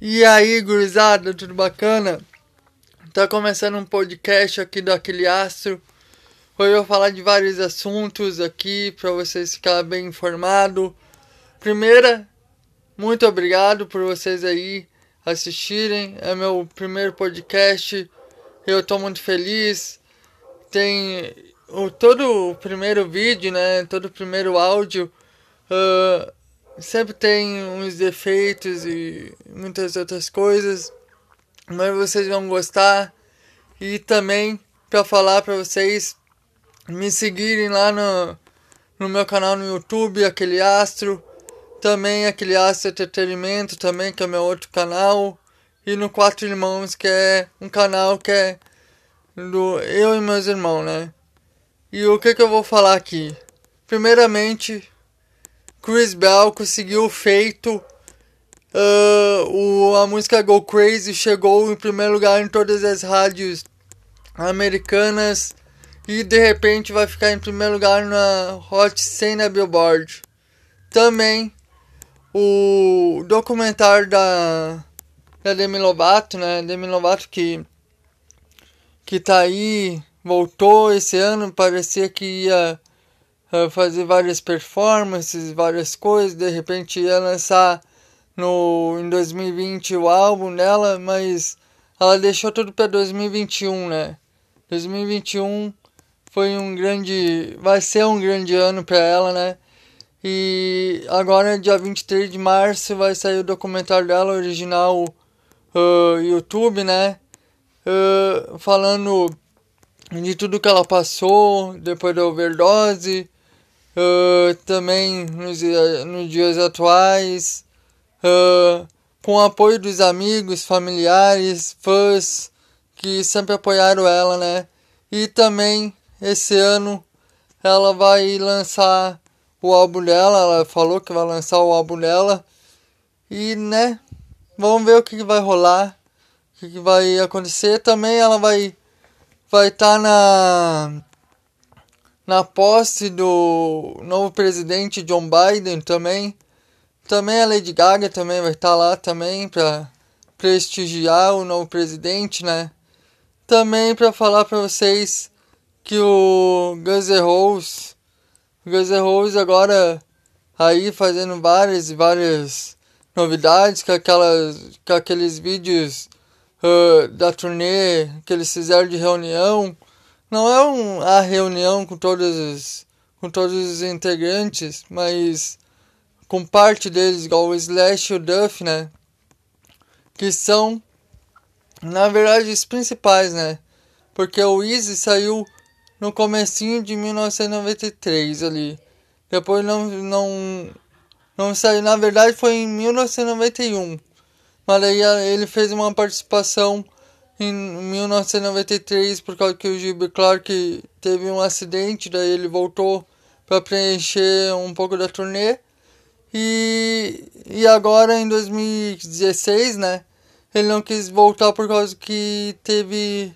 E aí, gurizada, tudo bacana? Tá começando um podcast aqui do Aquele Astro. Hoje eu vou falar de vários assuntos aqui para vocês ficarem bem informados. Primeira, muito obrigado por vocês aí assistirem. É meu primeiro podcast. Eu tô muito feliz. Tem o, todo o primeiro vídeo, né? Todo o primeiro áudio. Uh, sempre tem uns defeitos e muitas outras coisas, mas vocês vão gostar. E também para falar para vocês me seguirem lá no, no meu canal no YouTube, aquele Astro, também aquele Astro Entretenimento, também que é meu outro canal, e no Quatro Irmãos, que é um canal que é do eu e meus irmãos, né? E o que que eu vou falar aqui? Primeiramente, Chris Bell conseguiu o feito. Uh, o, a música Go Crazy chegou em primeiro lugar em todas as rádios americanas e de repente vai ficar em primeiro lugar na Hot 100 na Billboard. Também o documentário da, da Demi Lovato, né? Demi Lovato que que tá aí, voltou esse ano, parecia que ia fazer várias performances, várias coisas, de repente ia lançar no em 2020 o álbum dela, mas ela deixou tudo para 2021, né? 2021 foi um grande, vai ser um grande ano para ela, né? E agora dia 23 de março vai sair o documentário dela original uh, YouTube, né? Uh, falando de tudo que ela passou depois da overdose, uh, também nos, nos, dias atuais, uh, com o apoio dos amigos, familiares, fãs que sempre apoiaram ela, né? E também esse ano ela vai lançar o álbum dela, ela falou que vai lançar o álbum dela. E né, vamos ver o que, que vai rolar, o que, que vai acontecer. Também ela vai vai estar tá na na posse do novo presidente John Biden também. Também a Lady Gaga também vai estar lá também para prestigiar o novo presidente, né? Também para falar para vocês que o Guns N' Roses, Guns N' Roses agora aí fazendo várias e várias novidades com aquelas com aqueles vídeos uh, da turnê que eles fizeram de reunião não é um, a reunião com todos os, com todos os integrantes, mas com parte deles, igual o Slash e o Duff, né? Que são, na verdade, os principais, né? Porque o Easy saiu no comecinho de 1993 ali. Depois não, não, não saiu, na verdade foi em 1991. Mas aí ele fez uma participação em 1993 por causa que o Gilbert Clark teve um acidente, daí ele voltou para preencher um pouco da turnê. E, e agora em 2016, né? Ele não quis voltar por causa que teve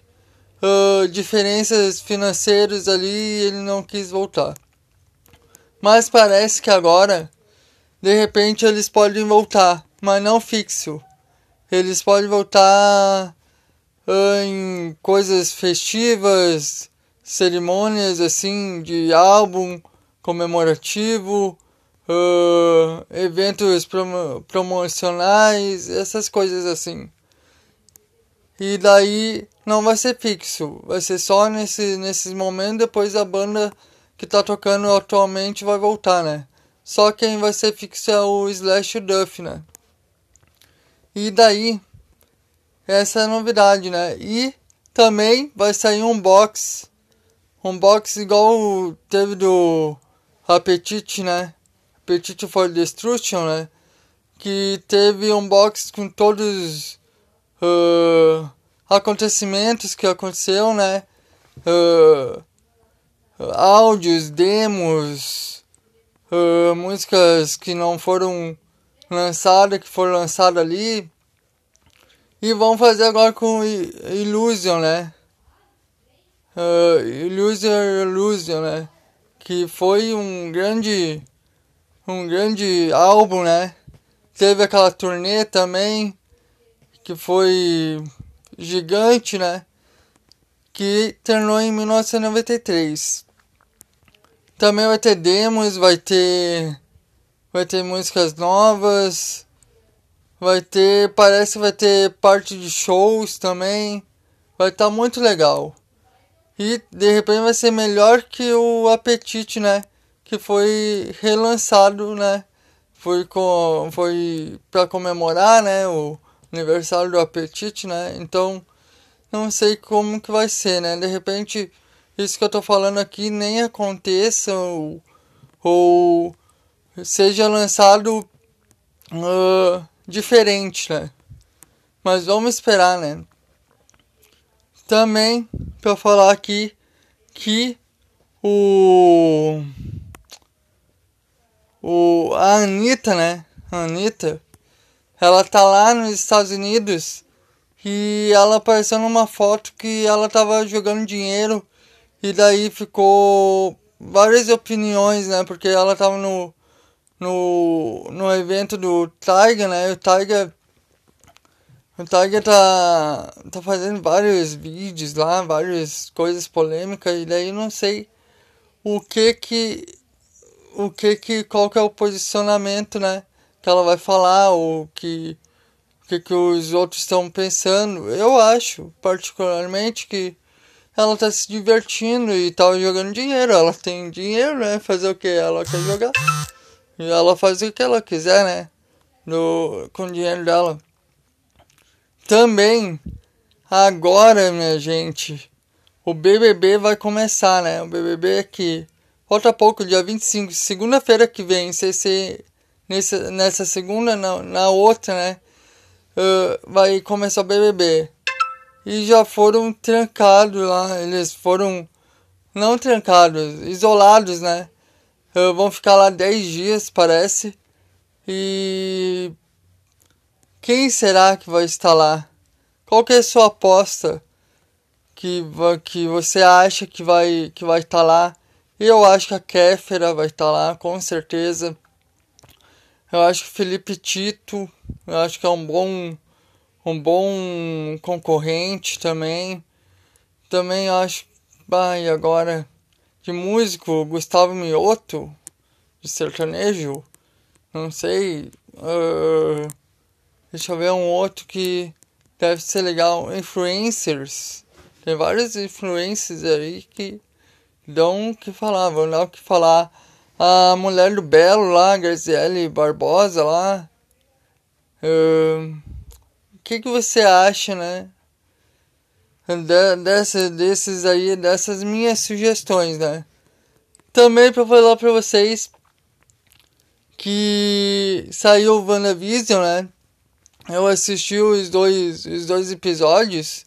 uh, diferenças financeiras ali e ele não quis voltar. Mas parece que agora, de repente, eles podem voltar, mas não fixo. Eles podem voltar em coisas festivas, cerimônias assim de álbum comemorativo, uh, eventos prom promocionais, essas coisas assim. E daí não vai ser fixo, vai ser só nesse, nesses momentos, depois a banda que tá tocando atualmente vai voltar, né? Só quem vai ser fixo é o Slash Duff, né? E daí essa é a novidade, né? E também vai sair um box. Um box igual teve do Appetite, né? Appetite for Destruction, né? Que teve um box com todos uh, acontecimentos que aconteceu, né? Uh, áudios, demos, uh, músicas que não foram lançadas, que foram lançadas ali e vamos fazer agora com Illusion, né? Uh, Illusion, Illusion, né? Que foi um grande, um grande álbum, né? Teve aquela turnê também. que foi gigante, né? Que terminou em 1993. Também vai ter demos, vai ter vai ter músicas novas, vai ter, parece que vai ter parte de shows também. Vai estar tá muito legal. E de repente vai ser melhor que o Apetite, né? Que foi relançado, né? Foi com foi para comemorar, né, o aniversário do Apetite, né? Então, não sei como que vai ser, né? De repente, isso que eu tô falando aqui nem aconteça ou, ou seja lançado uh, diferente, né? Mas vamos esperar, né? Também para falar aqui que o o a Anitta, né? A Anitta, ela tá lá nos Estados Unidos e ela apareceu numa foto que ela tava jogando dinheiro e daí ficou várias opiniões, né? Porque ela tava no no, no evento do Tiger, né? O Tiger o Tiger tá, tá fazendo vários vídeos lá, várias coisas polêmicas, e daí não sei o que que. O que que. qual que é o posicionamento, né? Que ela vai falar, ou que. O que, que os outros estão pensando. Eu acho, particularmente, que ela tá se divertindo e tá jogando dinheiro. Ela tem dinheiro, né? Fazer o que ela quer jogar. E ela faz o que ela quiser, né? No, com o dinheiro dela. Também, agora, minha gente, o BBB vai começar, né? O BBB aqui. Falta pouco, dia 25, segunda-feira que vem, se esse, nessa, nessa segunda, na, na outra, né? Uh, vai começar o BBB. E já foram trancados lá, eles foram, não trancados, isolados, né? Uh, vão ficar lá 10 dias, parece. E quem será que vai estar lá? Qual que é a sua aposta que, que você acha que vai que vai estar lá? Eu acho que a Kéfera vai estar lá, com certeza. Eu acho que Felipe Tito, eu acho que é um bom um bom concorrente também. Também acho, e agora de músico, Gustavo Mioto, de sertanejo, não sei. Uh, Deixa eu ver um outro que deve ser legal. Influencers. Tem vários influencers aí que dão o que falar, vão dar o que falar. A mulher do Belo lá, Graziele Barbosa lá. O uh, que, que você acha, né? De, dessa, desses aí, dessas minhas sugestões, né? Também para falar para vocês que saiu o WandaVision, né? eu assisti os dois, os dois episódios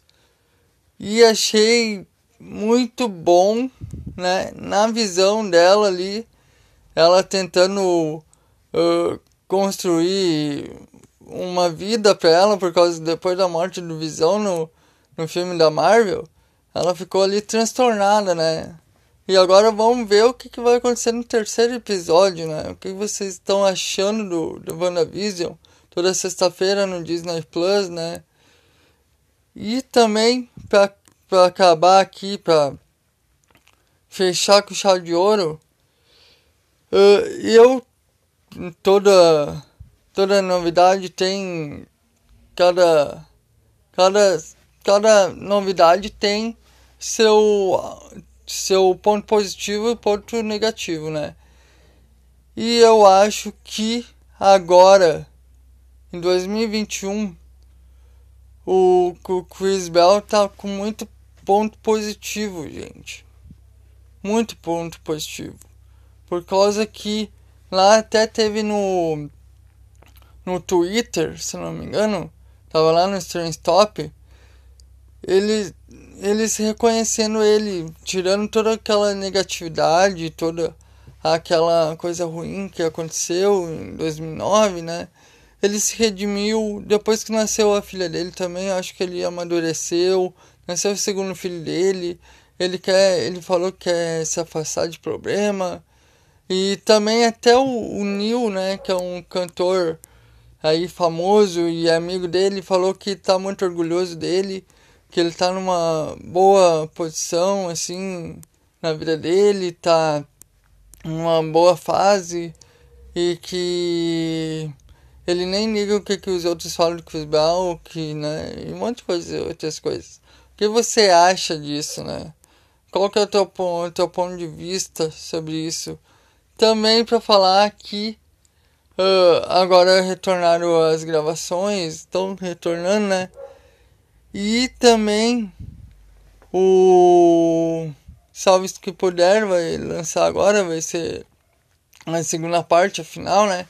e achei muito bom, né? Na visão dela ali, ela tentando uh, construir uma vida para ela por causa depois da morte do Visão no, no filme da Marvel, ela ficou ali transtornada, né? E agora vamos ver o que, que vai acontecer no terceiro episódio, né? O que vocês estão achando do, do WandaVision? toda sexta-feira no Disney Plus, né? E também para acabar aqui, para fechar com chave de ouro, uh, eu toda toda novidade tem cada cada cada novidade tem seu seu ponto positivo e ponto negativo, né? E eu acho que agora em 2021 o, o Chris Bell tá com muito ponto positivo, gente. Muito ponto positivo. Por causa que lá até teve no no Twitter, se não me engano, tava lá no Strange Top, eles eles reconhecendo ele, tirando toda aquela negatividade, toda aquela coisa ruim que aconteceu em 2009, né? ele se redimiu depois que nasceu a filha dele também. Acho que ele amadureceu. Nasceu o segundo filho dele. Ele quer, ele falou que quer se afastar de problema. E também até o, o Neil, né, que é um cantor aí famoso e amigo dele, falou que tá muito orgulhoso dele, que ele tá numa boa posição, assim, na vida dele, tá numa boa fase e que ele nem liga o que, que os outros falam do Brown, que, né, e um monte de coisa, outras coisas. O que você acha disso, né? Qual que é o teu, o teu ponto de vista sobre isso? Também para falar que uh, agora retornaram as gravações, estão retornando, né? E também o Salve que puder vai lançar agora, vai ser a segunda parte, a final, né?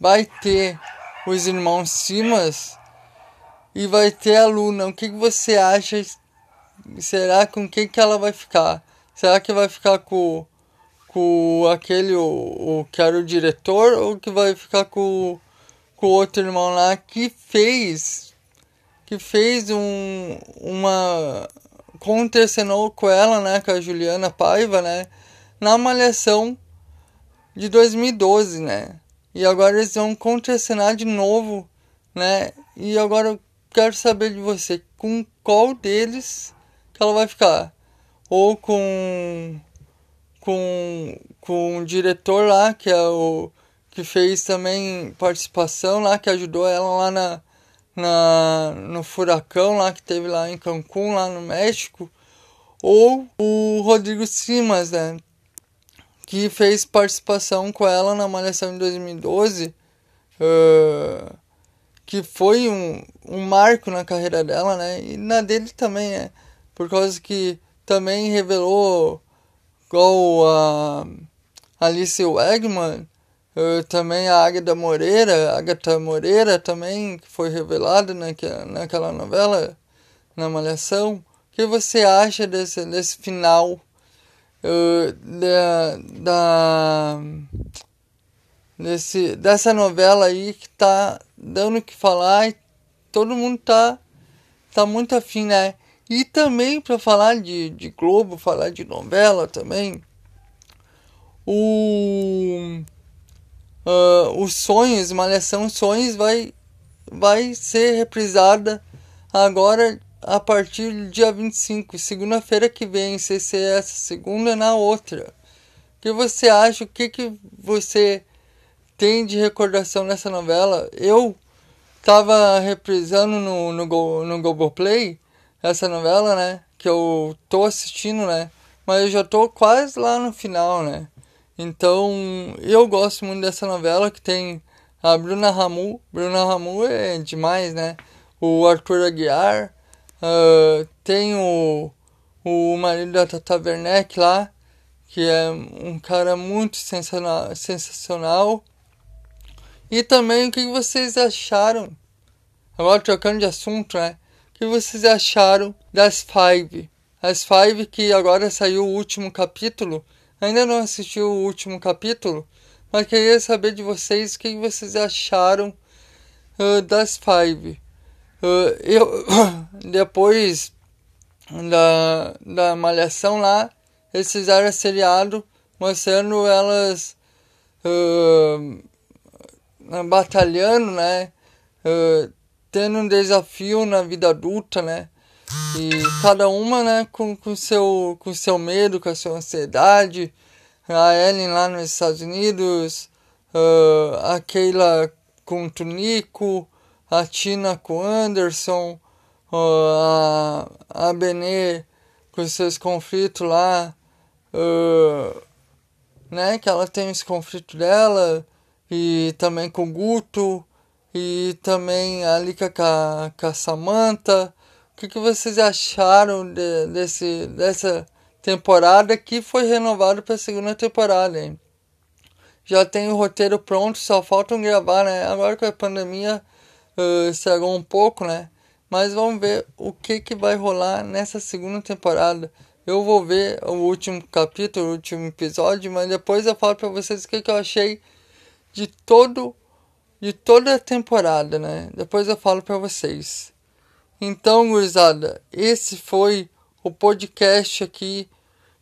Vai ter os irmãos Simas e vai ter a Luna. O que, que você acha? Será com quem que ela vai ficar? Será que vai ficar com com aquele, o, o que era o diretor, ou que vai ficar com, com o outro irmão lá que fez, que fez um, uma, contracenou com ela, né, com a Juliana Paiva, né, na Malhação de 2012, né, e agora eles vão contracenar de novo, né, e agora eu quero saber de você, com qual deles que ela vai ficar, ou com com, com um diretor lá, que é o que fez também participação lá, que ajudou ela lá na, na, no furacão lá que teve lá em Cancún, lá no México, ou o Rodrigo Simas, né, que fez participação com ela na Malhação em 2012, uh, que foi um, um marco na carreira dela, né, e na dele também, é, por causa que também revelou igual a Alice Wegman, também a Agatha Moreira, Agatha Moreira também, que foi revelada naquela, naquela novela, na Malhação. O que você acha desse, desse final uh, da, da desse, dessa novela aí que tá dando o que falar e todo mundo tá, tá muito afim, né? E também para falar de, de Globo, falar de novela também, o uh, os sonhos, Malhação Sonhos vai vai ser reprisada agora a partir do dia 25, segunda-feira que vem, se é essa segunda na outra. O que você acha? O que, que você tem de recordação nessa novela? Eu tava reprisando no, no, Go, no Globoplay essa novela, né? Que eu tô assistindo, né? Mas eu já tô quase lá no final, né? Então, eu gosto muito dessa novela que tem a Bruna Ramu. Bruna Ramu é demais, né? O Arthur Aguiar. Uh, tem o, o marido da Tata Werneck lá, que é um cara muito sensacional. sensacional. E também o que vocês acharam? Agora trocando de assunto, né? que vocês acharam das Five? As Five que agora saiu o último capítulo. Ainda não assisti o último capítulo, mas queria saber de vocês o que vocês acharam uh, das Five. Uh, eu depois da, da malhação lá, eles fizeram seriado mostrando elas uh, batalhando, né? Tendo um desafio na vida adulta, né? E cada uma, né, com, com, seu, com seu medo, com a sua ansiedade. A Ellen lá nos Estados Unidos, uh, a Keila com o Tunico, a Tina com o Anderson, uh, a, a Benê com seus conflitos lá, uh, né, que ela tem esse conflito dela, e também com o Guto, e também ali com a, com a Samantha. Que, que vocês acharam de, desse, dessa temporada que foi renovada para a segunda temporada, hein? Já tem o roteiro pronto, só faltam gravar, né? Agora com a pandemia uh, estragou um pouco, né? Mas vamos ver o que, que vai rolar nessa segunda temporada. Eu vou ver o último capítulo, o último episódio, mas depois eu falo para vocês o que, que eu achei de todo de toda a temporada, né? Depois eu falo para vocês. Então, gurizada, esse foi o podcast aqui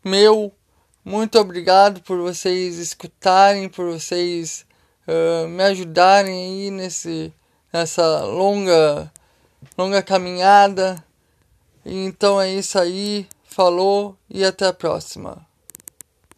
meu. Muito obrigado por vocês escutarem, por vocês uh, me ajudarem aí nesse nessa longa, longa caminhada. Então é isso aí. Falou e até a próxima.